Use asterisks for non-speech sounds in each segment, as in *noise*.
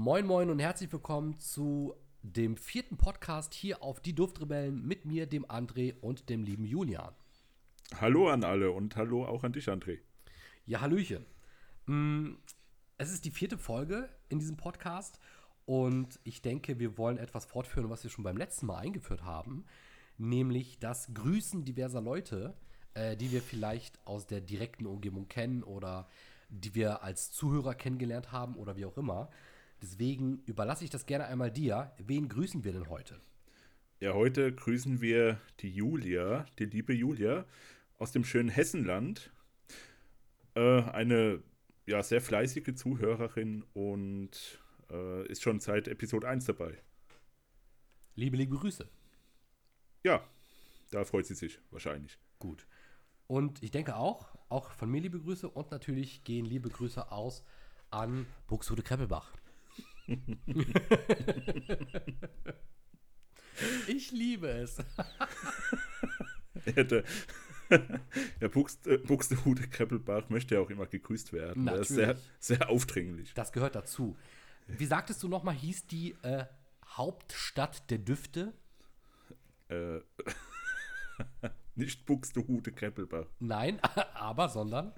Moin Moin und herzlich willkommen zu dem vierten Podcast hier auf Die Duftrebellen mit mir, dem André und dem lieben Julian. Hallo an alle und hallo auch an dich, André. Ja, Hallöchen. Mm, Es ist die vierte Folge in diesem Podcast und ich denke, wir wollen etwas fortführen, was wir schon beim letzten Mal eingeführt haben, nämlich das Grüßen diverser Leute, äh, die wir vielleicht aus der direkten Umgebung kennen oder die wir als Zuhörer kennengelernt haben oder wie auch immer. Deswegen überlasse ich das gerne einmal dir. Wen grüßen wir denn heute? Ja, heute grüßen wir die Julia, die liebe Julia aus dem schönen Hessenland. Äh, eine ja, sehr fleißige Zuhörerin und äh, ist schon seit Episode 1 dabei. Liebe, liebe Grüße. Ja, da freut sie sich wahrscheinlich. Gut. Und ich denke auch, auch von mir liebe Grüße und natürlich gehen liebe Grüße aus an Buxtehude Kreppelbach. *laughs* ich liebe es. *laughs* Ja, Buxt, äh, Buxtehude Kreppelbach möchte ja auch immer gegrüßt werden. Der ist sehr, Natürlich. sehr aufdringlich. Das gehört dazu. Wie sagtest du nochmal, hieß die äh, Hauptstadt der Düfte? Äh, *laughs* nicht Buxtehude Kreppelbach. Nein, aber, sondern.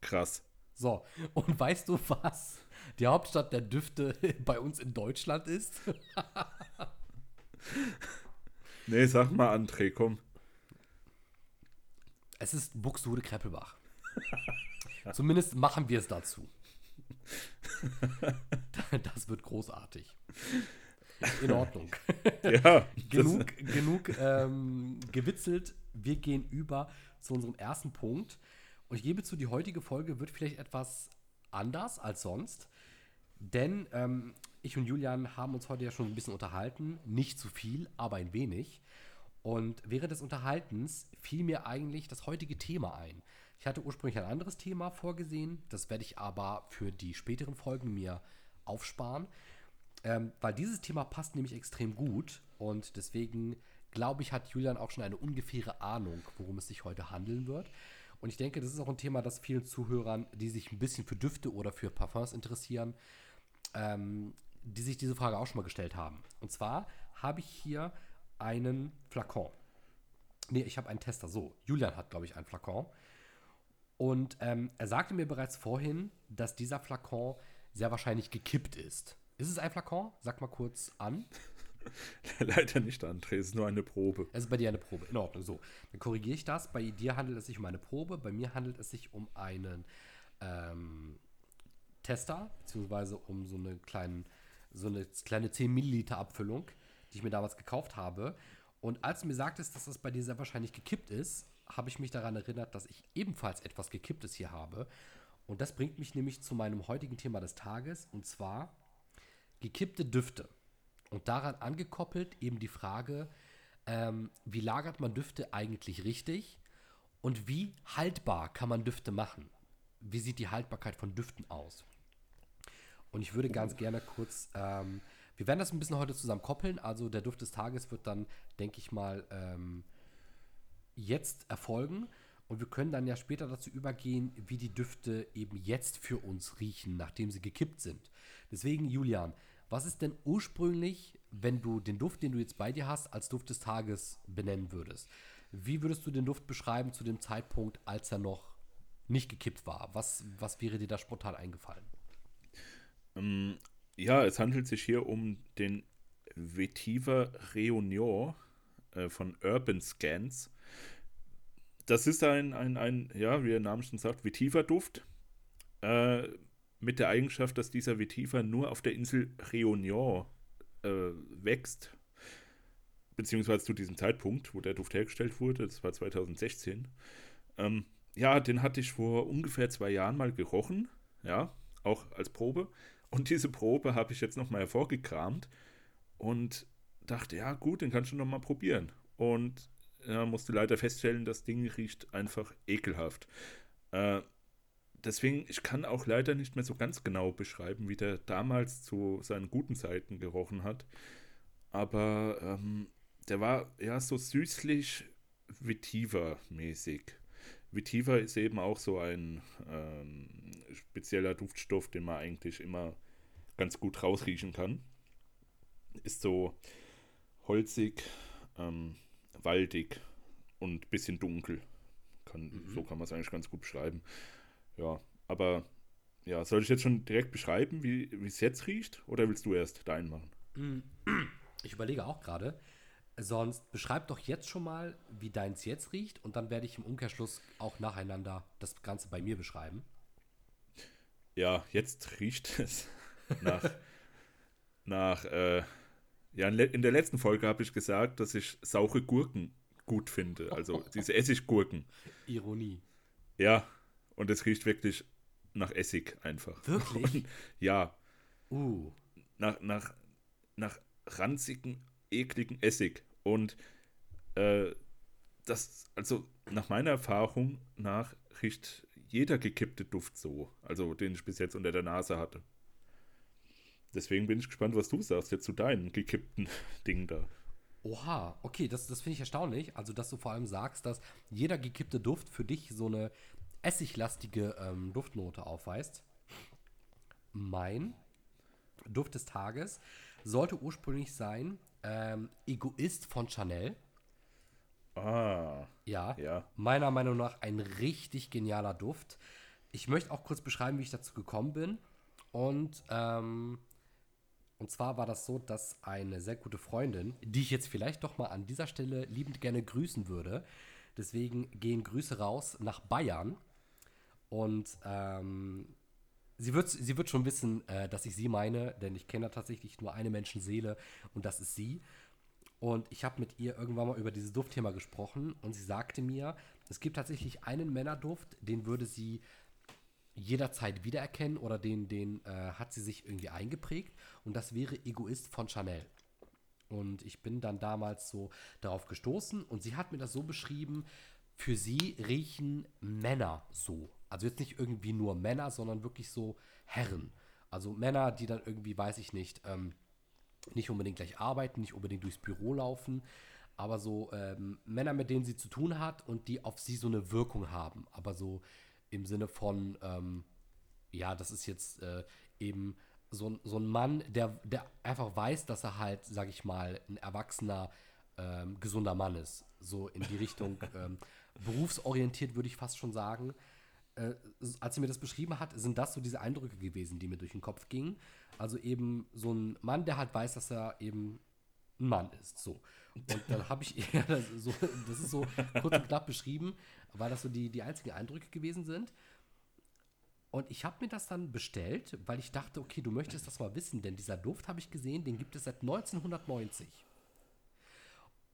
Krass. So, und weißt du, was die Hauptstadt der Düfte *laughs* bei uns in Deutschland ist? Nee, sag mal, André, komm. Es ist Buxtehude Kreppelbach. Zumindest machen wir es dazu. *laughs* Das wird großartig. In Ordnung. Ja, *laughs* genug genug ähm, gewitzelt. Wir gehen über zu unserem ersten Punkt. Und ich gebe zu, die heutige Folge wird vielleicht etwas anders als sonst. Denn ähm, ich und Julian haben uns heute ja schon ein bisschen unterhalten. Nicht zu viel, aber ein wenig. Und während des Unterhaltens fiel mir eigentlich das heutige Thema ein. Ich hatte ursprünglich ein anderes Thema vorgesehen. Das werde ich aber für die späteren Folgen mir aufsparen. Ähm, weil dieses Thema passt nämlich extrem gut und deswegen glaube ich, hat Julian auch schon eine ungefähre Ahnung, worum es sich heute handeln wird. Und ich denke, das ist auch ein Thema, das vielen Zuhörern, die sich ein bisschen für Düfte oder für Parfums interessieren, ähm, die sich diese Frage auch schon mal gestellt haben. Und zwar habe ich hier einen Flakon. Nee, ich habe einen Tester. So, Julian hat, glaube ich, einen Flakon. Und ähm, er sagte mir bereits vorhin, dass dieser Flakon sehr wahrscheinlich gekippt ist. Ist es ein Flakon? Sag mal kurz an. *laughs* Leider nicht, André, es ist nur eine Probe. Es ist bei dir eine Probe. In Ordnung, so. Dann korrigiere ich das. Bei dir handelt es sich um eine Probe. Bei mir handelt es sich um einen ähm, Tester, beziehungsweise um so eine, kleinen, so eine kleine 10 Milliliter Abfüllung, die ich mir damals gekauft habe. Und als du mir sagtest, dass das bei dir sehr wahrscheinlich gekippt ist, habe ich mich daran erinnert, dass ich ebenfalls etwas Gekipptes hier habe. Und das bringt mich nämlich zu meinem heutigen Thema des Tages, und zwar gekippte Düfte. Und daran angekoppelt eben die Frage, ähm, wie lagert man Düfte eigentlich richtig und wie haltbar kann man Düfte machen? Wie sieht die Haltbarkeit von Düften aus? Und ich würde ganz gerne kurz, ähm, wir werden das ein bisschen heute zusammen koppeln. Also der Duft des Tages wird dann, denke ich mal, ähm, jetzt erfolgen. Und wir können dann ja später dazu übergehen, wie die Düfte eben jetzt für uns riechen, nachdem sie gekippt sind. Deswegen, Julian, was ist denn ursprünglich, wenn du den Duft, den du jetzt bei dir hast, als Duft des Tages benennen würdest? Wie würdest du den Duft beschreiben zu dem Zeitpunkt, als er noch nicht gekippt war? Was, was wäre dir da spontan eingefallen? Ähm, ja, es handelt sich hier um den Vetiver Reunion äh, von Urban Scans. Das ist ein, ein, ein, ja, wie der Name schon sagt, Vetiver-Duft. Äh, mit der Eigenschaft, dass dieser Vetiver nur auf der Insel Reunion äh, wächst. Beziehungsweise zu diesem Zeitpunkt, wo der Duft hergestellt wurde, das war 2016. Ähm, ja, den hatte ich vor ungefähr zwei Jahren mal gerochen. Ja, auch als Probe. Und diese Probe habe ich jetzt nochmal hervorgekramt und dachte, ja gut, den kannst du nochmal probieren. Und ja, musste leider feststellen, das Ding riecht einfach ekelhaft. Äh, deswegen, ich kann auch leider nicht mehr so ganz genau beschreiben, wie der damals zu seinen guten Zeiten gerochen hat. Aber ähm, der war ja so süßlich Vetiver-mäßig. Vetiver ist eben auch so ein ähm, spezieller Duftstoff, den man eigentlich immer ganz gut rausriechen kann. Ist so holzig, ähm, waldig und ein bisschen dunkel. Kann, mhm. So kann man es eigentlich ganz gut beschreiben. Ja, aber ja, soll ich jetzt schon direkt beschreiben, wie es jetzt riecht? Oder willst du erst deinen machen? Mm. Ich überlege auch gerade. Sonst beschreib doch jetzt schon mal, wie deins jetzt riecht und dann werde ich im Umkehrschluss auch nacheinander das Ganze bei mir beschreiben. Ja, jetzt riecht es nach, *laughs* nach äh, ja, in der letzten Folge habe ich gesagt, dass ich saure Gurken gut finde, also diese Essiggurken. Ironie. Ja, und es riecht wirklich nach Essig einfach. Wirklich? *laughs* Und, ja. Uh. Nach, nach, nach ranzigen, ekligen Essig. Und äh, das, also nach meiner Erfahrung nach riecht jeder gekippte Duft so. Also den ich bis jetzt unter der Nase hatte. Deswegen bin ich gespannt, was du sagst jetzt zu deinen gekippten *laughs* Dingen da. Oha, okay, das, das finde ich erstaunlich. Also, dass du vor allem sagst, dass jeder gekippte Duft für dich so eine essiglastige ähm, Duftnote aufweist. Mein Duft des Tages sollte ursprünglich sein ähm, Egoist von Chanel. Ah. Ja, ja. Meiner Meinung nach ein richtig genialer Duft. Ich möchte auch kurz beschreiben, wie ich dazu gekommen bin. Und, ähm, und zwar war das so, dass eine sehr gute Freundin, die ich jetzt vielleicht doch mal an dieser Stelle liebend gerne grüßen würde, deswegen gehen Grüße raus nach Bayern. Und ähm, sie, wird, sie wird schon wissen, äh, dass ich sie meine, denn ich kenne tatsächlich nur eine Menschenseele und das ist sie. Und ich habe mit ihr irgendwann mal über dieses Duftthema gesprochen und sie sagte mir, es gibt tatsächlich einen Männerduft, den würde sie jederzeit wiedererkennen oder den, den äh, hat sie sich irgendwie eingeprägt und das wäre Egoist von Chanel. Und ich bin dann damals so darauf gestoßen und sie hat mir das so beschrieben, für sie riechen Männer so. Also jetzt nicht irgendwie nur Männer, sondern wirklich so Herren. Also Männer, die dann irgendwie, weiß ich nicht, ähm, nicht unbedingt gleich arbeiten, nicht unbedingt durchs Büro laufen, aber so ähm, Männer, mit denen sie zu tun hat und die auf sie so eine Wirkung haben. Aber so im Sinne von, ähm, ja, das ist jetzt äh, eben so, so ein Mann, der, der einfach weiß, dass er halt, sag ich mal, ein erwachsener, ähm, gesunder Mann ist. So in die Richtung *laughs* ähm, berufsorientiert, würde ich fast schon sagen äh, als sie mir das beschrieben hat, sind das so diese Eindrücke gewesen, die mir durch den Kopf gingen. Also eben so ein Mann, der halt weiß, dass er eben ein Mann ist. So. Und dann *laughs* habe ich, *laughs* ja, das, so, das ist so kurz und knapp beschrieben, weil das so die, die einzigen Eindrücke gewesen sind. Und ich habe mir das dann bestellt, weil ich dachte, okay, du möchtest das mal wissen, denn dieser Duft habe ich gesehen, den gibt es seit 1990.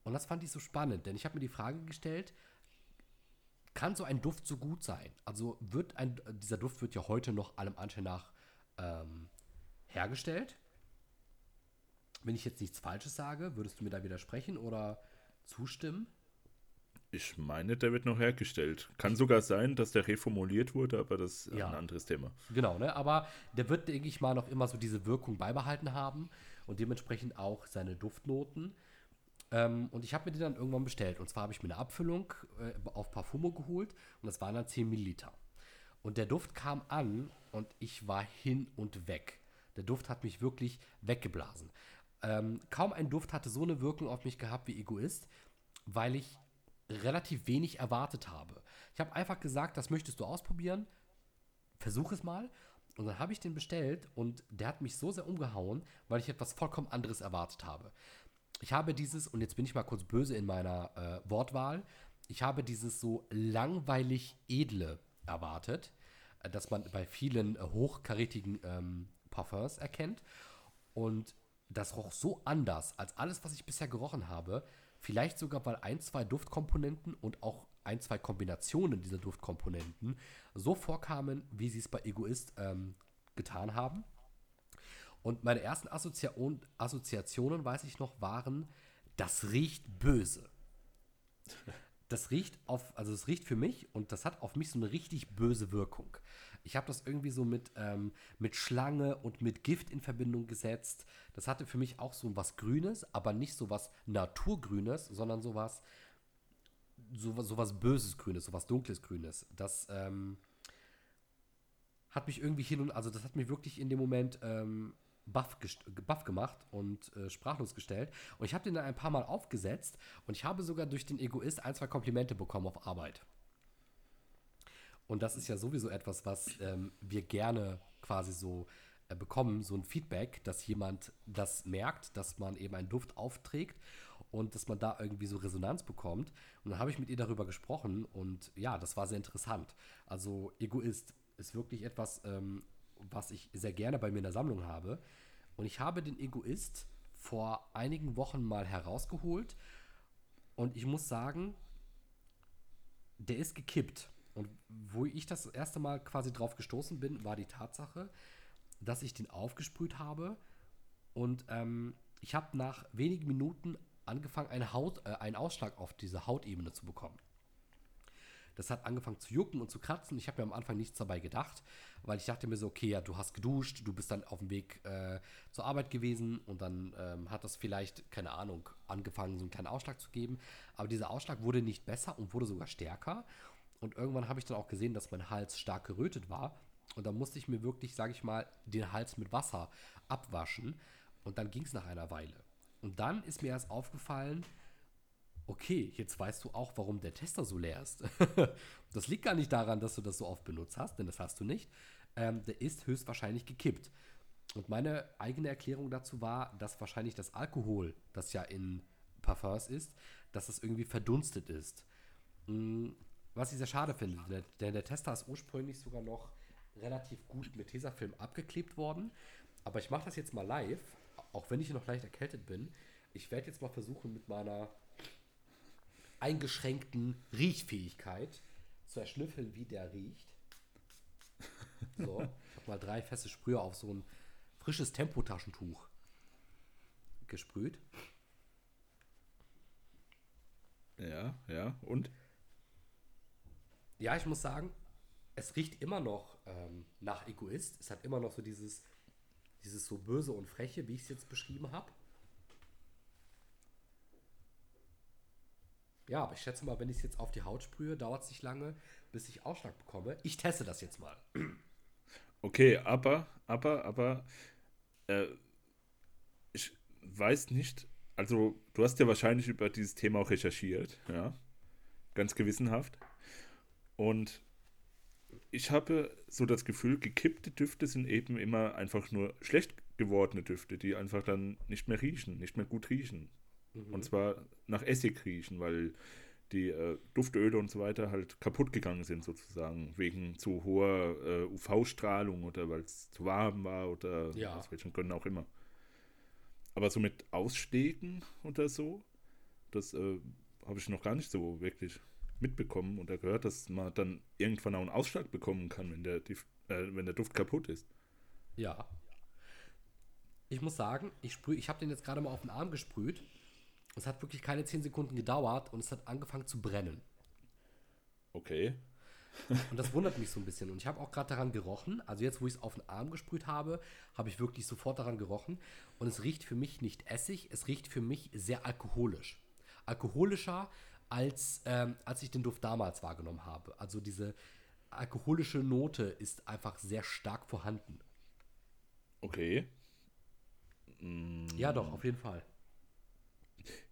Und das fand ich so spannend, denn ich habe mir die Frage gestellt, kann so ein Duft so gut sein? Also wird ein, dieser Duft wird ja heute noch allem Anschein nach ähm, hergestellt. Wenn ich jetzt nichts Falsches sage, würdest du mir da widersprechen oder zustimmen? Ich meine, der wird noch hergestellt. Kann sogar sein, dass der reformuliert wurde, aber das ist ja. ein anderes Thema. Genau, ne? aber der wird, denke ich mal, noch immer so diese Wirkung beibehalten haben und dementsprechend auch seine Duftnoten. Ähm, und ich habe mir die dann irgendwann bestellt. Und zwar habe ich mir eine Abfüllung äh, auf Parfumo geholt und das waren dann 10 Milliliter. Und der Duft kam an und ich war hin und weg. Der Duft hat mich wirklich weggeblasen. Ähm, kaum ein Duft hatte so eine Wirkung auf mich gehabt wie Egoist, weil ich relativ wenig erwartet habe. Ich habe einfach gesagt, das möchtest du ausprobieren, versuch es mal. Und dann habe ich den bestellt und der hat mich so sehr umgehauen, weil ich etwas vollkommen anderes erwartet habe ich habe dieses, und jetzt bin ich mal kurz böse in meiner äh, Wortwahl, ich habe dieses so langweilig edle erwartet, äh, dass man bei vielen äh, hochkarätigen ähm, Parfums erkennt. Und das roch so anders als alles, was ich bisher gerochen habe. Vielleicht sogar, weil ein, zwei Duftkomponenten und auch ein, zwei Kombinationen dieser Duftkomponenten so vorkamen, wie sie es bei Egoist ähm, getan haben. Und meine ersten Assoziation, Assoziationen, weiß ich noch, waren, das riecht böse. Das riecht auf, also es riecht für mich und das hat auf mich so eine richtig böse Wirkung. Ich habe das irgendwie so mit, ähm, mit Schlange und mit Gift in Verbindung gesetzt. Das hatte für mich auch so was Grünes, aber nicht so was Naturgrünes, sondern so was, so, so was Böses Grünes, so was Dunkles Grünes. Das ähm, hat mich irgendwie hin und, also das hat mich wirklich in dem Moment ähm, baff, baff gemacht und äh, sprachlos gestellt. Und ich habe den dann ein paar Mal aufgesetzt und ich habe sogar durch den Egoist ein, zwei Komplimente bekommen auf Arbeit. Und das ist ja sowieso etwas, was ähm, wir gerne quasi so äh, bekommen, so ein Feedback, dass jemand das merkt, dass man eben einen Duft aufträgt und dass man da irgendwie so Resonanz bekommt. Und dann habe ich mit ihr darüber gesprochen und ja, das war sehr interessant. Also Egoist ist wirklich etwas, ähm, was ich sehr gerne bei mir in der Sammlung habe. Und ich habe den Egoist vor einigen Wochen mal herausgeholt und ich muss sagen, der ist gekippt. Und wo ich das erste Mal quasi drauf gestoßen bin, war die Tatsache, dass ich den aufgesprüht habe und ähm, ich habe nach wenigen Minuten angefangen, eine Haut, äh, einen Ausschlag auf diese Hautebene zu bekommen. Das hat angefangen zu jucken und zu kratzen. Ich habe mir am Anfang nichts dabei gedacht, weil ich dachte mir so, okay, ja, du hast geduscht, du bist dann auf dem Weg äh, zur Arbeit gewesen und dann ähm, hat das vielleicht, keine Ahnung, angefangen, so einen kleinen Ausschlag zu geben. Aber dieser Ausschlag wurde nicht besser und wurde sogar stärker. Und irgendwann habe ich dann auch gesehen, dass mein Hals stark gerötet war. Und dann musste ich mir wirklich, sage ich mal, den Hals mit Wasser abwaschen. Und dann ging es nach einer Weile. Und dann ist mir erst aufgefallen, okay, jetzt weißt du auch, warum der Tester so leer ist. *laughs* das liegt gar nicht daran, dass du das so oft benutzt hast, denn das hast du nicht. Ähm, der ist höchstwahrscheinlich gekippt. Und meine eigene Erklärung dazu war, dass wahrscheinlich das Alkohol, das ja in Parfums ist, dass es irgendwie verdunstet ist. Hm, was ich sehr schade finde, denn der Tester ist ursprünglich sogar noch relativ gut mit Tesafilm abgeklebt worden. Aber ich mache das jetzt mal live, auch wenn ich noch leicht erkältet bin. Ich werde jetzt mal versuchen, mit meiner eingeschränkten Riechfähigkeit zu erschnüffeln, wie der riecht. So, ich habe mal drei feste Sprühe auf so ein frisches Tempotaschentuch gesprüht. Ja, ja, und? Ja, ich muss sagen, es riecht immer noch ähm, nach Egoist. Es hat immer noch so dieses, dieses so böse und freche, wie ich es jetzt beschrieben habe. Ja, aber ich schätze mal, wenn ich es jetzt auf die Haut sprühe, dauert es nicht lange, bis ich Ausschlag bekomme. Ich teste das jetzt mal. *clears throat* Okay, aber, aber, aber, äh, ich weiß nicht, also du hast ja wahrscheinlich über dieses Thema auch recherchiert, ja, ganz gewissenhaft. Und ich habe so das Gefühl, gekippte Düfte sind eben immer einfach nur schlecht gewordene Düfte, die einfach dann nicht mehr riechen, nicht mehr gut riechen. Mhm. Und zwar nach Essig riechen, weil die äh, Duftöle und so weiter halt kaputt gegangen sind, sozusagen, wegen zu hoher äh, UV-Strahlung oder weil es zu warm war oder ja. aus welchen Gründen auch immer. Aber so mit Ausstegen oder so, das äh, habe ich noch gar nicht so wirklich mitbekommen und gehört, dass man dann irgendwann auch einen Ausschlag bekommen kann, wenn der, die, äh, wenn der Duft kaputt ist. Ja. Ich muss sagen, ich, sprüh, ich habe den jetzt gerade mal auf den Arm gesprüht es hat wirklich keine 10 Sekunden gedauert und es hat angefangen zu brennen. Okay. und das wundert mich so ein bisschen. Und ich habe auch gerade daran gerochen. Also jetzt, wo ich es auf den Arm gesprüht habe, habe ich wirklich sofort daran gerochen. Und es riecht für mich nicht Essig, es riecht für mich sehr alkoholisch. Alkoholischer, als, ähm, als ich den Duft damals wahrgenommen habe. Also diese alkoholische Note ist einfach sehr stark vorhanden. Okay. Ja, doch, auf jeden Fall.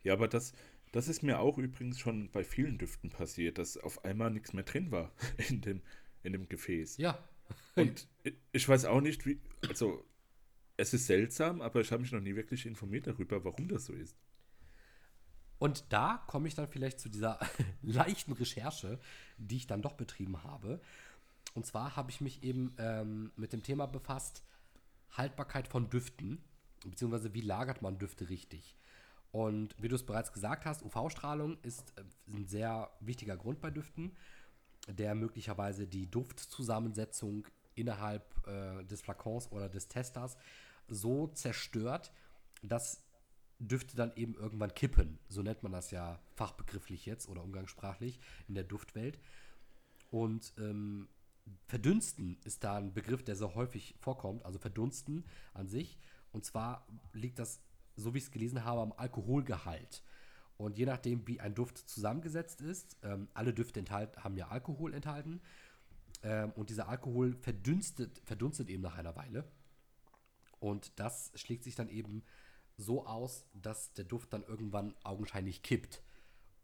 Ja, aber das, das ist mir auch übrigens schon bei vielen Düften passiert, dass auf einmal nichts mehr drin war *laughs* in dem, in dem Gefäß. Ja. Und ich weiß auch nicht, wie, also es ist seltsam, aber ich habe mich noch nie wirklich informiert darüber, warum das so ist. Und da komme ich dann vielleicht zu dieser *laughs* leichten Recherche, die ich dann doch betrieben habe. Und zwar habe ich mich eben ähm, mit dem Thema befasst, Haltbarkeit von Düften, beziehungsweise wie lagert man Düfte richtig. Und wie du es bereits gesagt hast, UV-Strahlung ist äh, ein sehr wichtiger Grund bei Düften, der möglicherweise die Duftzusammensetzung innerhalb äh, des Flakons oder des Testers so zerstört, dass Düfte dann eben irgendwann kippen. So nennt man das ja fachbegrifflich jetzt oder umgangssprachlich in der Duftwelt. Und ähm, verdünsten ist da ein Begriff, der sehr häufig vorkommt, also verdunsten an sich. Und zwar liegt das so wie ich es gelesen habe, am Alkoholgehalt. Und je nachdem, wie ein Duft zusammengesetzt ist, ähm, alle Düfte enthalten, haben ja Alkohol enthalten. Ähm, und dieser Alkohol verdünstet, verdunstet eben nach einer Weile. Und das schlägt sich dann eben so aus, dass der Duft dann irgendwann augenscheinlich kippt.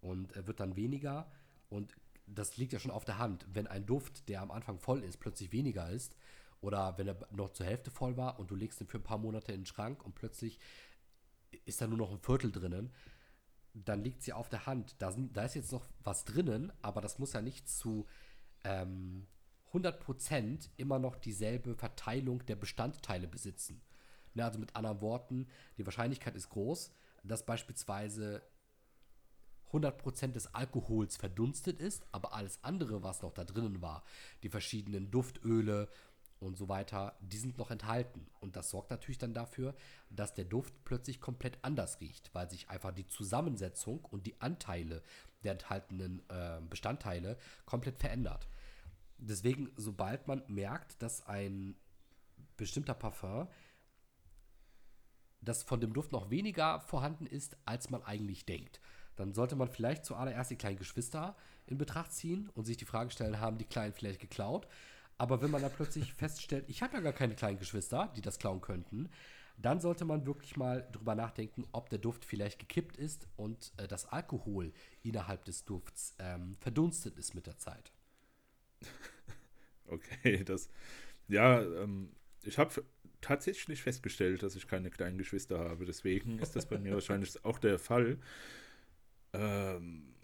Und er wird dann weniger. Und das liegt ja schon auf der Hand. Wenn ein Duft, der am Anfang voll ist, plötzlich weniger ist, oder wenn er noch zur Hälfte voll war und du legst ihn für ein paar Monate in den Schrank und plötzlich ist da nur noch ein Viertel drinnen, dann liegt sie auf der Hand. Da, sind, da ist jetzt noch was drinnen, aber das muss ja nicht zu ähm, 100% immer noch dieselbe Verteilung der Bestandteile besitzen. Ne, also mit anderen Worten, die Wahrscheinlichkeit ist groß, dass beispielsweise 100% des Alkohols verdunstet ist, aber alles andere, was noch da drinnen war, die verschiedenen Duftöle und so weiter, die sind noch enthalten. Und das sorgt natürlich dann dafür, dass der Duft plötzlich komplett anders riecht, weil sich einfach die Zusammensetzung und die Anteile der enthaltenen äh, Bestandteile komplett verändert. Deswegen, sobald man merkt, dass ein bestimmter Parfum, dass von dem Duft noch weniger vorhanden ist, als man eigentlich denkt, dann sollte man vielleicht zuallererst die kleinen Geschwister in Betracht ziehen und sich die Frage stellen, haben die Kleinen vielleicht geklaut? Aber wenn man dann plötzlich feststellt, ich habe ja gar keine kleinen Geschwister, die das klauen könnten, dann sollte man wirklich mal drüber nachdenken, ob der Duft vielleicht gekippt ist und äh, das Alkohol innerhalb des Dufts ähm, verdunstet ist mit der Zeit. *laughs* Okay, das. Ja, ähm, ich habe tatsächlich festgestellt, dass ich keine kleinen Geschwister habe. Deswegen ist das bei mir wahrscheinlich *laughs* auch der Fall. Ähm,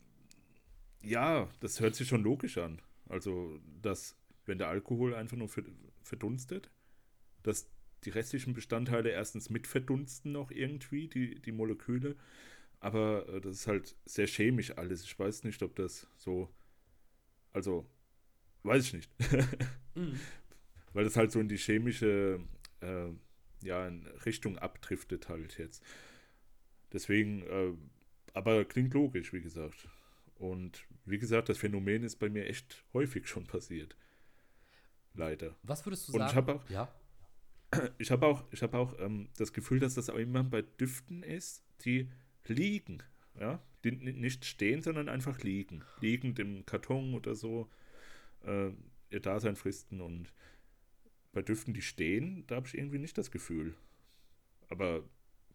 ja, das hört sich schon logisch an. Also, dass, wenn der Alkohol einfach nur verdunstet, dass die restlichen Bestandteile erstens mit verdunsten noch irgendwie, die, die Moleküle. Aber äh, das ist halt sehr chemisch alles. Ich weiß nicht, ob das so. Also, Weiß ich nicht. *laughs* mhm. Weil das halt so in die chemische äh, ja, Richtung abdriftet halt jetzt. Deswegen, äh, aber klingt logisch, wie gesagt. Und wie gesagt, das Phänomen ist bei mir echt häufig schon passiert. Leider. Was würdest du Und sagen? Ich habe auch, ja? *clears throat* ich habe auch, ich hab auch ähm, das Gefühl, dass das auch immer bei Düften ist, die liegen. Ja? Die nicht stehen, sondern einfach liegen. Liegend im Karton oder so äh, ihr Dasein fristen und bei Düften, die stehen, da habe ich irgendwie nicht das Gefühl. Aber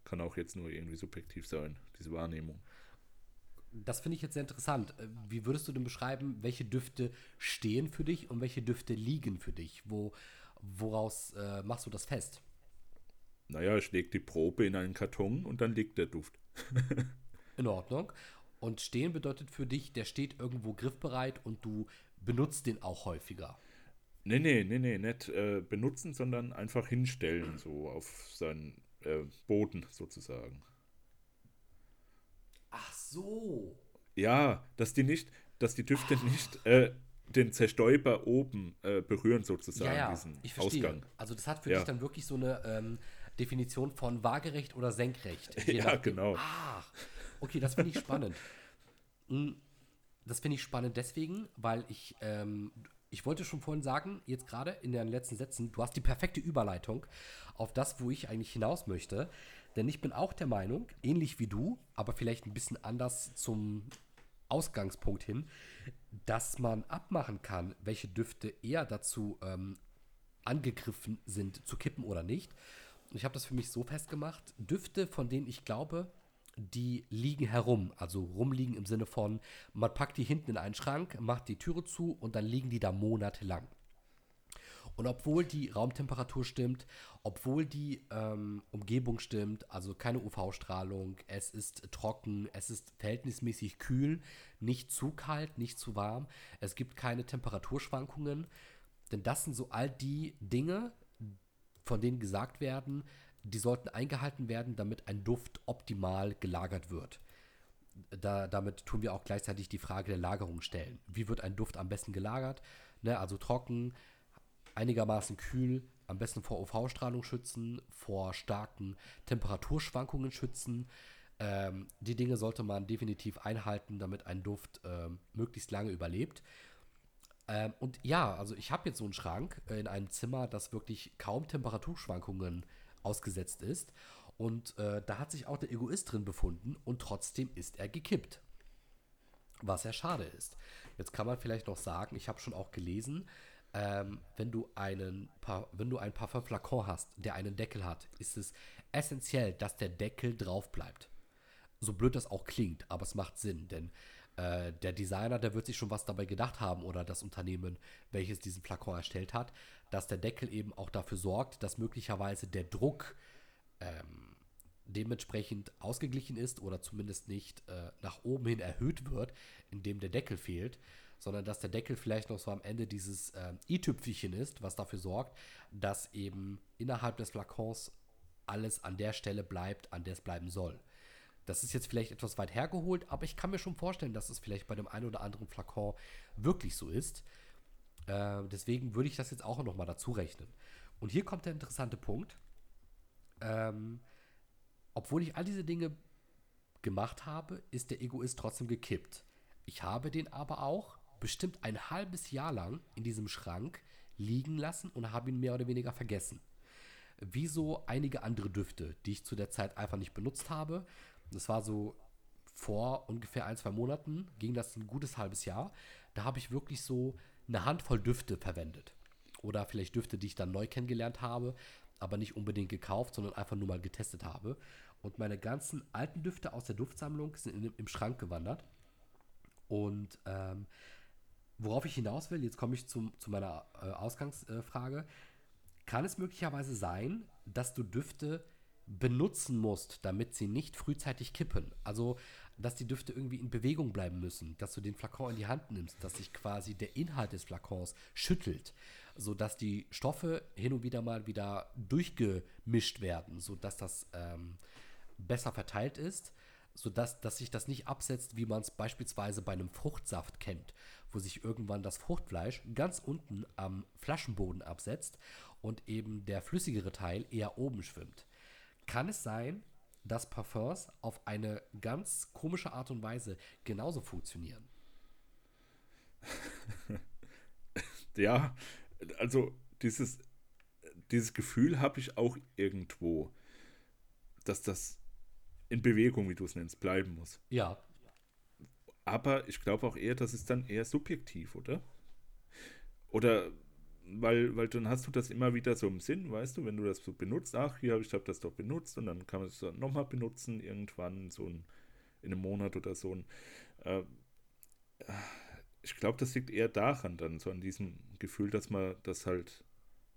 kann auch jetzt nur irgendwie subjektiv sein, diese Wahrnehmung. Das finde ich jetzt sehr interessant. Äh, wie würdest du denn beschreiben, welche Düfte stehen für dich und welche Düfte liegen für dich? Wo, woraus äh, machst du das fest? Naja, ich lege die Probe in einen Karton und dann liegt der Duft. *laughs* in Ordnung. Und stehen bedeutet für dich, der steht irgendwo griffbereit und du benutzt den auch häufiger. Nee, nee, nee, nee, nicht äh, benutzen, sondern einfach hinstellen, so auf seinen äh, Boden sozusagen. Ach so. Ja, dass die nicht, dass die Düfte ah. nicht äh, den Zerstäuber oben äh, berühren sozusagen, ja, ja, diesen ich verstehe. Ausgang. Also das hat für ja. dich dann wirklich so eine ähm, Definition von waagerecht oder senkrecht. *laughs* ja, nachdem. genau. Ach, okay, das finde ich spannend. Hm, das finde ich spannend deswegen, weil ich, ähm, ich wollte schon vorhin sagen, jetzt gerade in den letzten Sätzen, du hast die perfekte Überleitung auf das, wo ich eigentlich hinaus möchte. Denn ich bin auch der Meinung, ähnlich wie du, aber vielleicht ein bisschen anders zum Ausgangspunkt hin, dass man abmachen kann, welche Düfte eher dazu ähm, angegriffen sind, zu kippen oder nicht. Ich habe das für mich so festgemacht, Düfte, von denen ich glaube, die liegen herum, also rumliegen im Sinne von, man packt die hinten in einen Schrank, macht die Türe zu und dann liegen die da monatelang. Und obwohl die Raumtemperatur stimmt, obwohl die ähm, Umgebung stimmt, also keine UV-Strahlung, es ist trocken, es ist verhältnismäßig kühl, nicht zu kalt, nicht zu warm, es gibt keine Temperaturschwankungen, denn das sind so all die Dinge, von denen gesagt werden, die sollten eingehalten werden, damit ein Duft optimal gelagert wird. Da, damit tun wir auch gleichzeitig die Frage der Lagerung stellen. Wie wird ein Duft am besten gelagert? Ne, also trocken, einigermaßen kühl, am besten vor UV-Strahlung schützen, vor starken Temperaturschwankungen schützen. Ähm, die Dinge sollte man definitiv einhalten, damit ein Duft ähm, möglichst lange überlebt. Ähm, und ja, also ich habe jetzt so einen Schrank äh, in einem Zimmer, das wirklich kaum Temperaturschwankungen ausgesetzt ist. Und äh, da hat sich auch der Egoist drin befunden und trotzdem ist er gekippt. Was sehr schade ist. Jetzt kann man vielleicht noch sagen, ich habe schon auch gelesen, ähm, wenn du einen, pa wenn du ein Parfum-Flakon hast, der einen Deckel hat, ist es essentiell, dass der Deckel drauf bleibt. So blöd das auch klingt, aber es macht Sinn, denn äh, der Designer, der wird sich schon was dabei gedacht haben oder das Unternehmen, welches diesen Flakon erstellt hat, dass der Deckel eben auch dafür sorgt, dass möglicherweise der Druck ähm, dementsprechend ausgeglichen ist oder zumindest nicht äh, nach oben hin erhöht wird, indem der Deckel fehlt, sondern dass der Deckel vielleicht noch so am Ende dieses äh, i-Tüpfelchen ist, was dafür sorgt, dass eben innerhalb des Flakons alles an der Stelle bleibt, an der es bleiben soll. Das ist jetzt vielleicht etwas weit hergeholt, aber ich kann mir schon vorstellen, dass es vielleicht bei dem einen oder anderen Flakon wirklich so ist. Äh, deswegen würde ich das jetzt auch noch mal dazu rechnen. Und hier kommt der interessante Punkt. Ähm, obwohl ich all diese Dinge gemacht habe, ist der Egoist trotzdem gekippt. Ich habe den aber auch bestimmt ein halbes Jahr lang in diesem Schrank liegen lassen und habe ihn mehr oder weniger vergessen. Wie so einige andere Düfte, die ich zu der Zeit einfach nicht benutzt habe. Das war so vor ungefähr ein, zwei Monaten, ging das ein gutes halbes Jahr. Da habe ich wirklich so eine Handvoll Düfte verwendet. Oder vielleicht Düfte, die ich dann neu kennengelernt habe, aber nicht unbedingt gekauft, sondern einfach nur mal getestet habe. Und meine ganzen alten Düfte aus der Duftsammlung sind in, im Schrank gewandert. Und ähm, worauf ich hinaus will, jetzt komme ich zum, zu meiner äh, Ausgangsfrage. Kann es möglicherweise sein, dass du Düfte benutzen musst, damit sie nicht frühzeitig kippen? Also, dass die Düfte irgendwie in Bewegung bleiben müssen, dass du den Flakon in die Hand nimmst, dass sich quasi der Inhalt des Flakons schüttelt, sodass die Stoffe hin und wieder mal wieder durchgemischt werden, sodass das ähm, besser verteilt ist, sodass dass sich das nicht absetzt, wie man es beispielsweise bei einem Fruchtsaft kennt, wo sich irgendwann das Fruchtfleisch ganz unten am Flaschenboden absetzt und eben der flüssigere Teil eher oben schwimmt. Kann es sein, dass Parfums auf eine ganz komische Art und Weise genauso funktionieren? *laughs* ja, also dieses, dieses Gefühl habe ich auch irgendwo, dass das in Bewegung, wie du es nennst, bleiben muss. Ja. Aber ich glaube auch eher, das ist dann eher subjektiv, oder? Oder weil, weil dann hast du das immer wieder so im Sinn, weißt du, wenn du das so benutzt, ach, hier, ich habe das doch benutzt und dann kann man es dann nochmal benutzen, irgendwann so ein, in einem Monat oder so. Ein, äh, ich glaube, das liegt eher daran dann, so an diesem Gefühl, dass man das halt,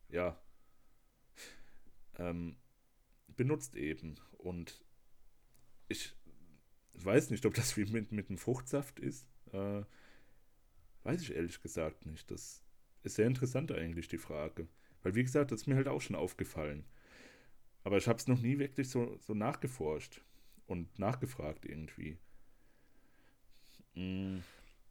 ja, ähm, benutzt eben. Und ich weiß nicht, ob das wie mit, mit dem Fruchtsaft ist. Äh, weiß ich ehrlich gesagt nicht. Das ist sehr interessant eigentlich, die Frage. Weil, wie gesagt, das ist mir halt auch schon aufgefallen. Aber ich habe es noch nie wirklich so, so nachgeforscht und nachgefragt irgendwie. Mm.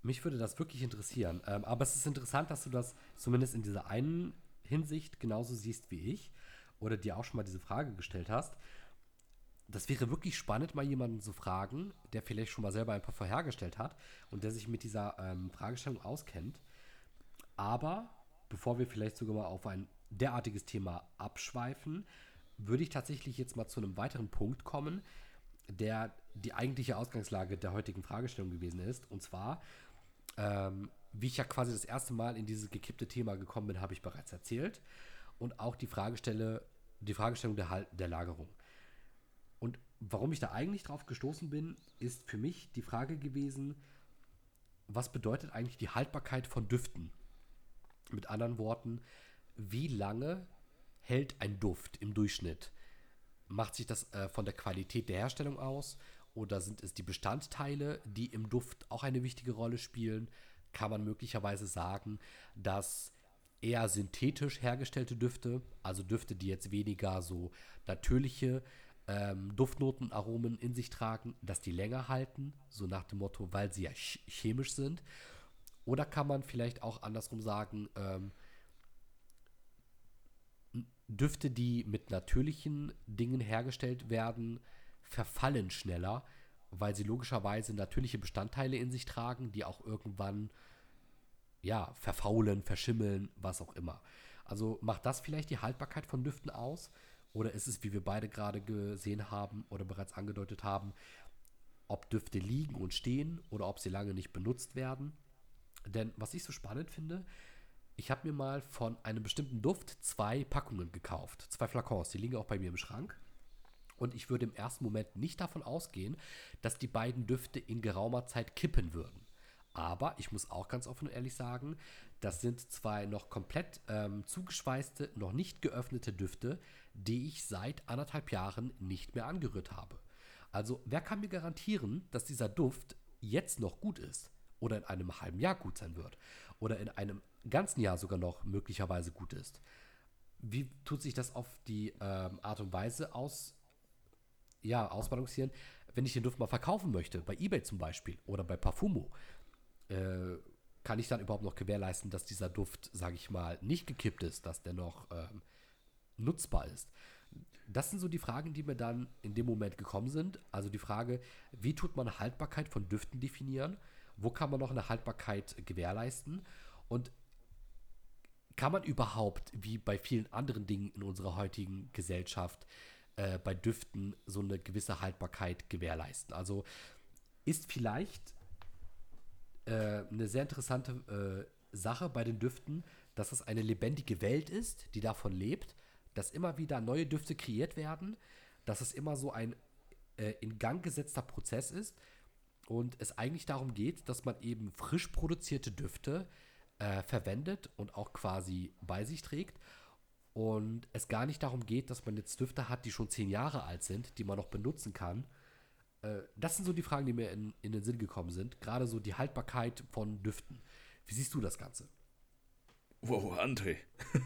Mich würde das wirklich interessieren. Ähm, aber es ist interessant, dass du das zumindest in dieser einen Hinsicht genauso siehst wie ich oder dir auch schon mal diese Frage gestellt hast das wäre wirklich spannend, mal jemanden zu fragen, der vielleicht schon mal selber ein paar vorhergestellt hat und der sich mit dieser ähm, Fragestellung auskennt. Aber bevor wir vielleicht sogar mal auf ein derartiges Thema abschweifen, würde ich tatsächlich jetzt mal zu einem weiteren Punkt kommen, der die eigentliche Ausgangslage der heutigen Fragestellung gewesen ist. Und zwar, ähm, wie ich ja quasi das erste Mal in dieses gekippte Thema gekommen bin, habe ich bereits erzählt. Und auch die Fragestelle, die Fragestellung der, der Lagerung. Warum ich da eigentlich drauf gestoßen bin, ist für mich die Frage gewesen, was bedeutet eigentlich die Haltbarkeit von Düften? Mit anderen Worten, wie lange hält ein Duft im Durchschnitt? Macht sich das äh, von der Qualität der Herstellung aus oder sind es die Bestandteile, die im Duft auch eine wichtige Rolle spielen? Kann man möglicherweise sagen, dass eher synthetisch hergestellte Düfte, also Düfte, die jetzt weniger so natürliche ähm, Duftnoten, Aromen in sich tragen, dass die länger halten, so nach dem Motto, weil sie ja ch chemisch sind. Oder kann man vielleicht auch andersrum sagen, ähm, Düfte, die mit natürlichen Dingen hergestellt werden, verfallen schneller, weil sie logischerweise natürliche Bestandteile in sich tragen, die auch irgendwann ja, verfaulen, verschimmeln, was auch immer. Also macht das vielleicht die Haltbarkeit von Düften aus? Oder ist es, wie wir beide gerade gesehen haben oder bereits angedeutet haben, ob Düfte liegen und stehen oder ob sie lange nicht benutzt werden? Denn was ich so spannend finde, ich habe mir mal von einem bestimmten Duft zwei Packungen gekauft. Zwei Flakons, die liegen auch bei mir im Schrank. Und ich würde im ersten Moment nicht davon ausgehen, dass die beiden Düfte in geraumer Zeit kippen würden. Aber ich muss auch ganz offen und ehrlich sagen, das sind zwei noch komplett ähm, zugeschweißte, noch nicht geöffnete Düfte, die ich seit anderthalb Jahren nicht mehr angerührt habe. Also wer kann mir garantieren, dass dieser Duft jetzt noch gut ist oder in einem halben Jahr gut sein wird oder in einem ganzen Jahr sogar noch möglicherweise gut ist? Wie tut sich das auf die ähm, Art und Weise aus, ja, ausbalancieren, wenn ich den Duft mal verkaufen möchte, bei eBay zum Beispiel oder bei Parfumo? Äh, kann ich dann überhaupt noch gewährleisten, dass dieser Duft, sage ich mal, nicht gekippt ist, dass der noch ähm, nutzbar ist? Das sind so die Fragen, die mir dann in dem Moment gekommen sind. Also die Frage, wie tut man Haltbarkeit von Düften definieren? Wo kann man noch eine Haltbarkeit gewährleisten? Und kann man überhaupt, wie bei vielen anderen Dingen in unserer heutigen Gesellschaft, äh, bei Düften so eine gewisse Haltbarkeit gewährleisten? Also ist vielleicht äh, eine sehr interessante äh, Sache bei den Düften, dass es eine lebendige Welt ist, die davon lebt, dass immer wieder neue Düfte kreiert werden, dass es immer so ein äh, in Gang gesetzter Prozess ist und es eigentlich darum geht, dass man eben frisch produzierte Düfte äh, verwendet und auch quasi bei sich trägt und es gar nicht darum geht, dass man jetzt Düfte hat, die schon zehn Jahre alt sind, die man noch benutzen kann, äh, das sind so die Fragen, die mir in, in den Sinn gekommen sind. Gerade so die Haltbarkeit von Düften. Wie siehst du das Ganze? Wow, André.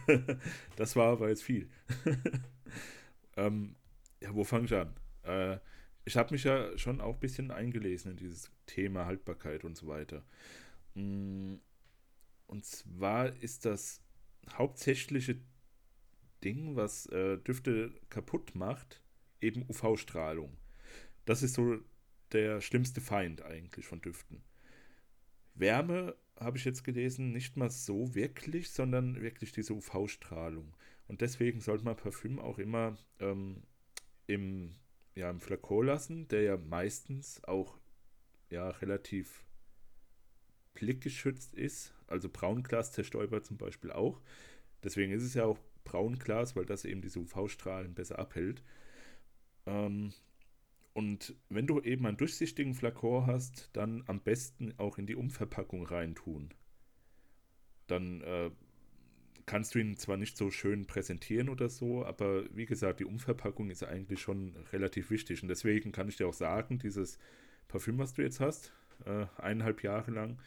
*laughs* das war aber jetzt viel. *laughs* ähm, ja, wo fange ich an? Äh, ich habe mich ja schon auch ein bisschen eingelesen in dieses Thema Haltbarkeit und so weiter. Mm, und zwar ist das hauptsächliche Ding, was äh, Düfte kaputt macht, eben UV-Strahlung. Das ist so der schlimmste Feind eigentlich von Düften. Wärme habe ich jetzt gelesen, nicht mal so wirklich, sondern wirklich diese UV-Strahlung. Und deswegen sollte man Parfüm auch immer ähm, im, ja, im Flakon lassen, der ja meistens auch ja, relativ blickgeschützt ist. Also Braunglas zerstäubert zum Beispiel auch. Deswegen ist es ja auch Braunglas, weil das eben diese UV-Strahlen besser abhält. Ähm, und wenn du eben einen durchsichtigen Flakon hast, dann am besten auch in die Umverpackung reintun. Dann äh, kannst du ihn zwar nicht so schön präsentieren oder so, aber wie gesagt, die Umverpackung ist eigentlich schon relativ wichtig. Und deswegen kann ich dir auch sagen, dieses Parfüm, was du jetzt hast, äh, eineinhalb Jahre lang,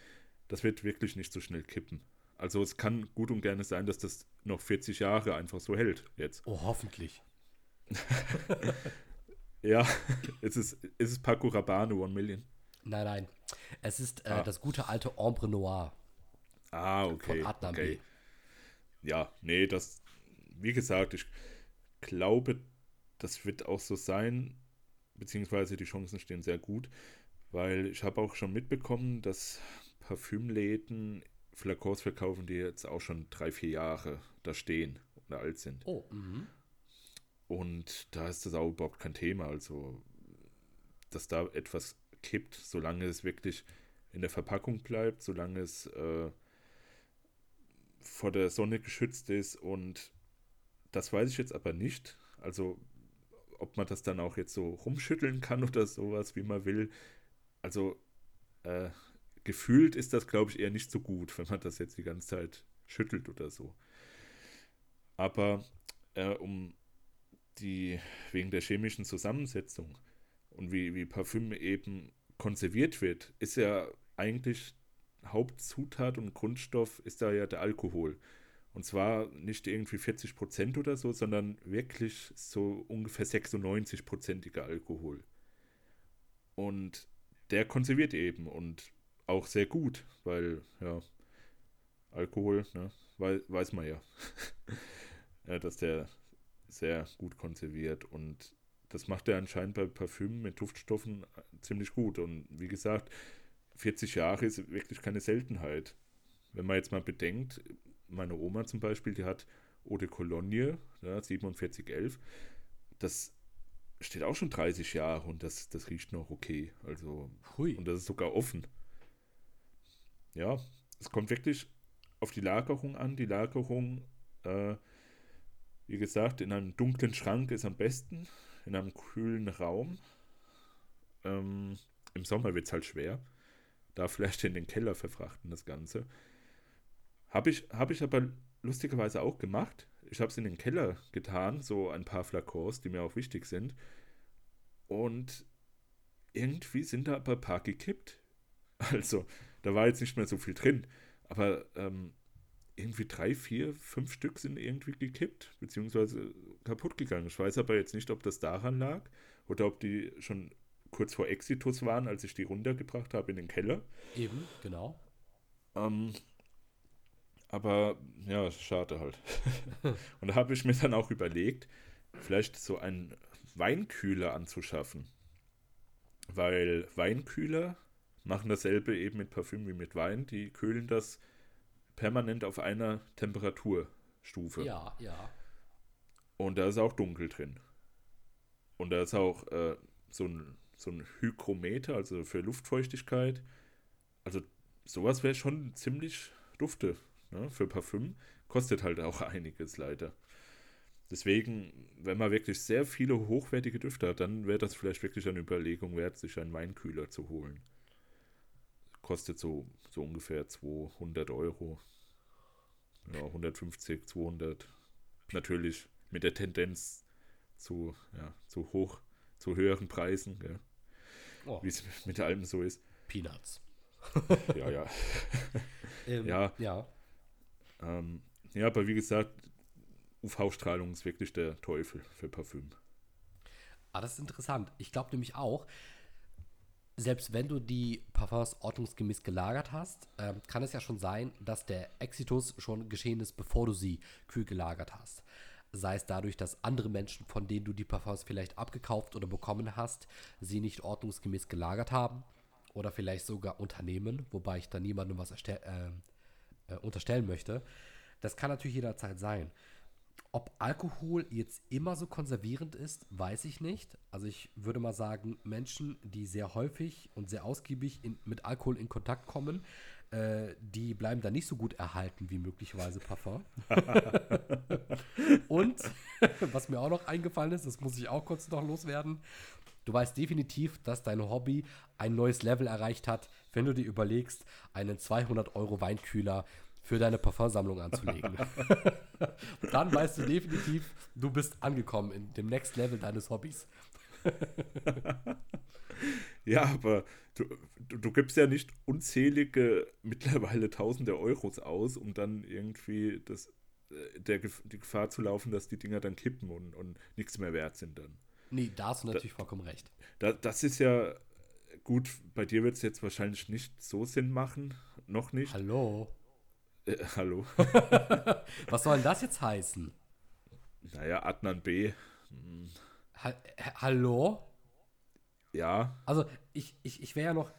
das wird wirklich nicht so schnell kippen. Also es kann gut und gerne sein, dass das noch 40 Jahre einfach so hält jetzt. Oh, hoffentlich. *laughs* Ja, *laughs* es ist, es ist Paco Rabanne One Million. Nein, nein. Es ist äh, ah. das gute alte Ombre Noir. Ah, okay. Von okay. Ja, nee, das, wie gesagt, ich glaube, das wird auch so sein, beziehungsweise die Chancen stehen sehr gut, weil ich habe auch schon mitbekommen, dass Parfümläden Flakons verkaufen, die jetzt auch schon drei, vier Jahre da stehen oder alt sind. Oh, mhm. Und da ist das auch überhaupt kein Thema. Also, dass da etwas kippt, solange es wirklich in der Verpackung bleibt, solange es äh, vor der Sonne geschützt ist. Und das weiß ich jetzt aber nicht. Also, ob man das dann auch jetzt so rumschütteln kann *laughs* oder sowas, wie man will. Also, äh, gefühlt ist das, glaube ich, eher nicht so gut, wenn man das jetzt die ganze Zeit schüttelt oder so. Aber äh, um die wegen der chemischen Zusammensetzung und wie, wie Parfüm eben konserviert wird, ist ja eigentlich Hauptzutat und Grundstoff ist da ja der Alkohol. Und zwar nicht irgendwie 40 Prozent oder so, sondern wirklich so ungefähr 96-prozentiger Alkohol. Und der konserviert eben und auch sehr gut, weil, ja, Alkohol, ne, weiß, man ja *laughs* dass der sehr gut konserviert und das macht er anscheinend bei Parfümen mit Duftstoffen äh, ziemlich gut. Und wie gesagt, 40 Jahre ist wirklich keine Seltenheit. Wenn man jetzt mal bedenkt, meine Oma zum Beispiel, die hat Eau de Cologne, ja, 4711, das steht auch schon 30 Jahre und das, das riecht noch okay. Also, Hui. und das ist sogar offen. Ja, es kommt wirklich auf die Lagerung an. Die Lagerung, äh, wie gesagt, in einem dunklen Schrank ist am besten, in einem kühlen Raum. Ähm, Im Sommer wird es halt schwer. Da vielleicht in den Keller verfrachten, das Ganze. Habe ich, hab ich aber lustigerweise auch gemacht. Ich habe es in den Keller getan, so ein paar Flakons, die mir auch wichtig sind. Und irgendwie sind da aber ein paar gekippt. *laughs* Also, da war jetzt nicht mehr so viel drin. Aber ähm, irgendwie drei, vier, fünf Stück sind irgendwie gekippt, beziehungsweise kaputt gegangen. Ich weiß aber jetzt nicht, ob das daran lag oder ob die schon kurz vor Exitus waren, als ich die runtergebracht habe in den Keller. Eben, genau. Ähm, aber ja, schade halt. *laughs* Und da habe ich mir dann auch überlegt, vielleicht so einen Weinkühler anzuschaffen. Weil Weinkühler machen dasselbe eben mit Parfüm wie mit Wein. Die kühlen das permanent auf einer Temperaturstufe. Ja, ja. Und da ist auch dunkel drin. Und da ist auch äh, so, ein, so ein Hygrometer, also für Luftfeuchtigkeit. Also sowas wäre schon ziemlich dufte ne, für Parfüm. Kostet halt auch *laughs* einiges leider. Deswegen, wenn man wirklich sehr viele hochwertige Düfte hat, dann wäre das vielleicht wirklich eine Überlegung wert, sich einen Weinkühler zu holen. Kostet so, so ungefähr 200 Euro. Ja, 150, 200. Natürlich mit der Tendenz zu, ja, zu hoch, zu höheren Preisen, oh. wie es mit allem so ist. Peanuts. *laughs* ja, ja. *laughs* ähm, ja. Ja. Ähm, ja, aber wie gesagt, UV-Strahlung ist wirklich der Teufel für Parfüm. Ah, das ist interessant. Ich glaube nämlich auch, selbst wenn du die Parfums ordnungsgemäß gelagert hast, äh, kann es ja schon sein, dass der Exitus schon geschehen ist, bevor du sie kühl gelagert hast. Sei es dadurch, dass andere Menschen, von denen du die Parfums vielleicht abgekauft oder bekommen hast, sie nicht ordnungsgemäß gelagert haben. Oder vielleicht sogar Unternehmen, wobei ich da niemandem was äh, äh, unterstellen möchte. Das kann natürlich jederzeit sein. Ob Alkohol jetzt immer so konservierend ist, weiß ich nicht. Also ich würde mal sagen, Menschen, die sehr häufig und sehr ausgiebig in, mit Alkohol in Kontakt kommen, äh, die bleiben da nicht so gut erhalten wie möglicherweise Parfum. *laughs* und *laughs* was mir auch noch eingefallen ist, das muss ich auch kurz noch loswerden. Du weißt definitiv, dass dein Hobby ein neues Level erreicht hat, wenn du dir überlegst, einen 200 Euro Weinkühler für deine Parfumsammlung anzulegen. *laughs* Dann weißt du definitiv, du bist angekommen in dem Next Level deines Hobbys. *laughs* ja, aber du, du, du, gibst ja nicht unzählige, mittlerweile tausende Euros aus, um dann irgendwie das, äh, der, die Gefahr zu laufen, dass die Dinger dann kippen und, und nichts mehr wert sind dann. Nee, da hast du natürlich da, vollkommen recht. Da, das ist ja gut, bei dir wird es jetzt wahrscheinlich nicht so Sinn machen. Noch nicht. Hallo. Äh, *laughs* hallo. *laughs* Was soll denn das jetzt heißen? Naja, Adnan B. Hm. Ha hallo? Ja. Also, ich, ich, ich wäre ja noch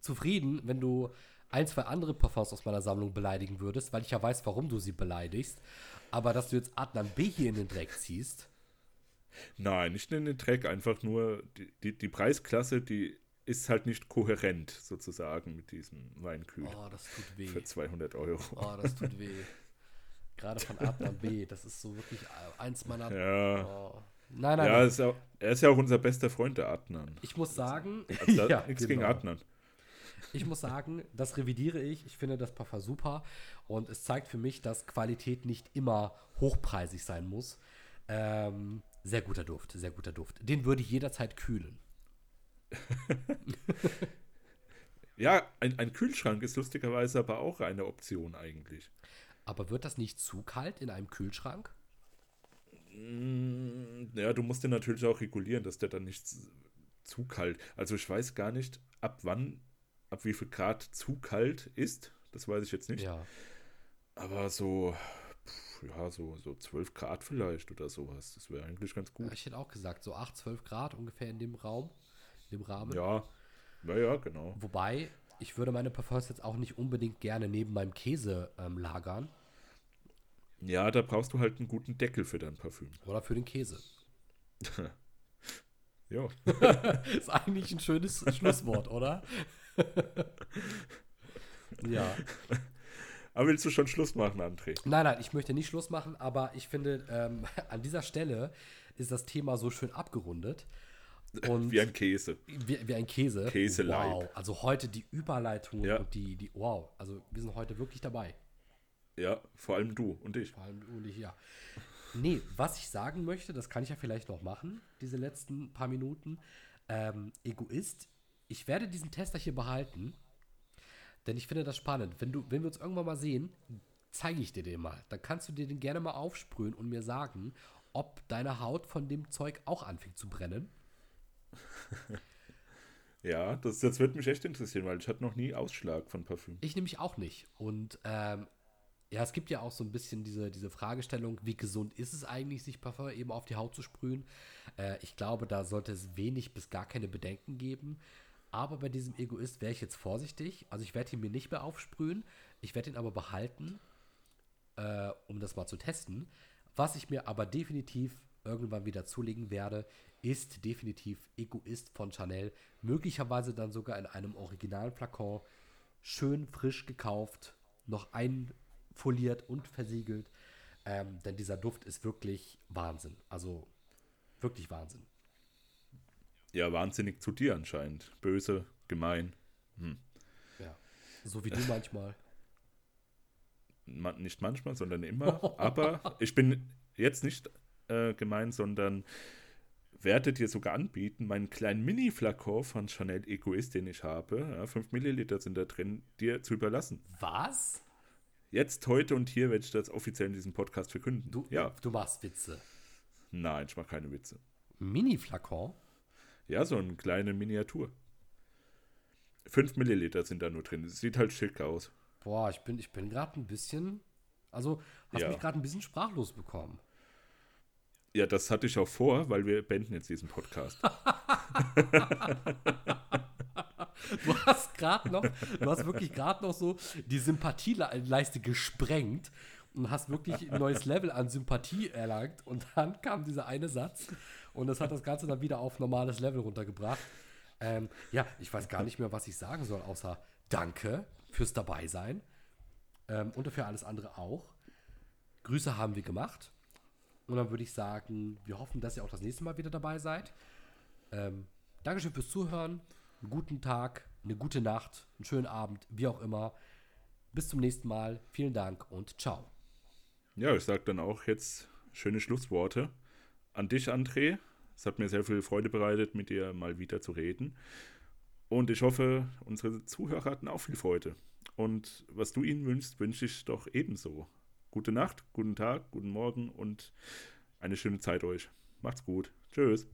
zufrieden, wenn du ein, zwei andere Parfums aus meiner Sammlung beleidigen würdest, weil ich ja weiß, warum du sie beleidigst. Aber dass du jetzt Adnan B hier in den Dreck ziehst. Nein, nicht in den Dreck, einfach nur die, die, die Preisklasse, die ist halt nicht kohärent sozusagen mit diesem Weinkühl. Oh, das tut weh. Für 200 Euro. Oh, das tut weh. Gerade von Adnan B. Das ist so wirklich eins meiner. Ja. Oh. Nein, nein. Ja, nein. Ist auch, er ist ja auch unser bester Freund, der Adnan. Ich muss sagen. Also, *laughs* ja, nichts genau. gegen Adnan. Ich muss sagen, das revidiere ich. Ich finde das Parfum super. Und es zeigt für mich, dass Qualität nicht immer hochpreisig sein muss. Ähm, sehr guter Duft, sehr guter Duft. Den würde ich jederzeit kühlen. *laughs* ja, ein, ein Kühlschrank ist lustigerweise aber auch eine Option eigentlich. Aber wird das nicht zu kalt in einem Kühlschrank? Mm, ja, du musst den natürlich auch regulieren, dass der dann nicht zu kalt. Also ich weiß gar nicht, ab wann, ab wie viel Grad zu kalt ist. Das weiß ich jetzt nicht. Ja. Aber so, ja, so, so 12 Grad vielleicht oder sowas. Das wäre eigentlich ganz gut. Ich hätte auch gesagt, so 8, 12 Grad ungefähr in dem Raum dem Rahmen. Ja, naja, genau. Wobei, ich würde meine Parfums jetzt auch nicht unbedingt gerne neben meinem Käse ähm, lagern. Ja, da brauchst du halt einen guten Deckel für dein Parfüm. Oder für den Käse. *laughs* ja. *laughs* ist eigentlich ein schönes Schlusswort, oder? *laughs* ja. Aber willst du schon Schluss machen, André? Nein, nein, ich möchte nicht Schluss machen, aber ich finde, ähm, an dieser Stelle ist das Thema so schön abgerundet. *laughs* Und wie ein Käse. Wie, wie ein Käse. Käse Wow. Also heute die Überleitung ja. und die, die, wow. Also wir sind heute wirklich dabei. Ja, vor allem du und ich. Vor allem du und ich, ja. Nee, was ich sagen möchte, das kann ich ja vielleicht noch machen, diese letzten paar Minuten. Ähm, Egoist, ich werde diesen Tester hier behalten, denn ich finde das spannend. Wenn, du, wenn wir uns irgendwann mal sehen, zeige ich dir den mal. Dann kannst du dir den gerne mal aufsprühen und mir sagen, ob deine Haut von dem Zeug auch anfängt zu brennen. *laughs* ja, das, das wird mich echt interessieren, weil ich hatte noch nie Ausschlag von Parfüm. Ich nämlich auch nicht. Und ähm, ja, es gibt ja auch so ein bisschen diese, diese Fragestellung, wie gesund ist es eigentlich, sich Parfum eben auf die Haut zu sprühen? Äh, ich glaube, da sollte es wenig bis gar keine Bedenken geben. Aber bei diesem Egoist wäre ich jetzt vorsichtig. Also ich werde ihn mir nicht mehr aufsprühen. Ich werde ihn aber behalten, äh, um das mal zu testen. Was ich mir aber definitiv irgendwann wieder zulegen werde, ist definitiv Egoist von Chanel. Möglicherweise dann sogar in einem originalen Flakon. Schön frisch gekauft, noch einfoliert und versiegelt. Ähm, denn dieser Duft ist wirklich Wahnsinn. Also wirklich Wahnsinn. Ja, wahnsinnig zu dir anscheinend. Böse, gemein. Hm. Ja. So wie du manchmal. Man, nicht manchmal, sondern immer. Aber ich bin jetzt nicht äh, gemein, sondern werde dir sogar anbieten, meinen kleinen Mini-Flakon von Chanel Egoist, den ich habe, ja, 5 Milliliter sind da drin, dir zu überlassen. Was? Jetzt, heute und hier werde ich das offiziell in diesem Podcast verkünden. Du, ja. du machst Witze. Nein, ich mache keine Witze. Mini-Flakon? Ja, so eine kleine Miniatur. 5 Milliliter sind da nur drin. Das sieht halt schick aus. Boah, ich bin, ich bin gerade ein bisschen. Also, hast ja. mich gerade ein bisschen sprachlos bekommen. Ja, das hatte ich auch vor, weil wir beenden jetzt diesen Podcast. *laughs* du hast gerade noch, du hast wirklich gerade noch so die Sympathieleiste gesprengt und hast wirklich ein neues Level an Sympathie erlangt und dann kam dieser eine Satz und das hat das Ganze dann wieder auf normales Level runtergebracht. Ähm, ja, ich weiß gar nicht mehr, was ich sagen soll, außer Danke fürs Dabeisein ähm, und für alles andere auch. Grüße haben wir gemacht. Und dann würde ich sagen, wir hoffen, dass ihr auch das nächste Mal wieder dabei seid. Ähm, Dankeschön fürs Zuhören. Einen guten Tag, eine gute Nacht, einen schönen Abend, wie auch immer. Bis zum nächsten Mal. Vielen Dank und ciao. Ja, ich sage dann auch jetzt schöne Schlussworte an dich, André. Es hat mir sehr viel Freude bereitet, mit dir mal wieder zu reden. Und ich hoffe, unsere Zuhörer hatten auch viel Freude. Und was du ihnen wünschst, wünsche ich doch ebenso gute Nacht, guten Tag, guten Morgen und eine schöne Zeit euch. Macht's gut. Tschüss.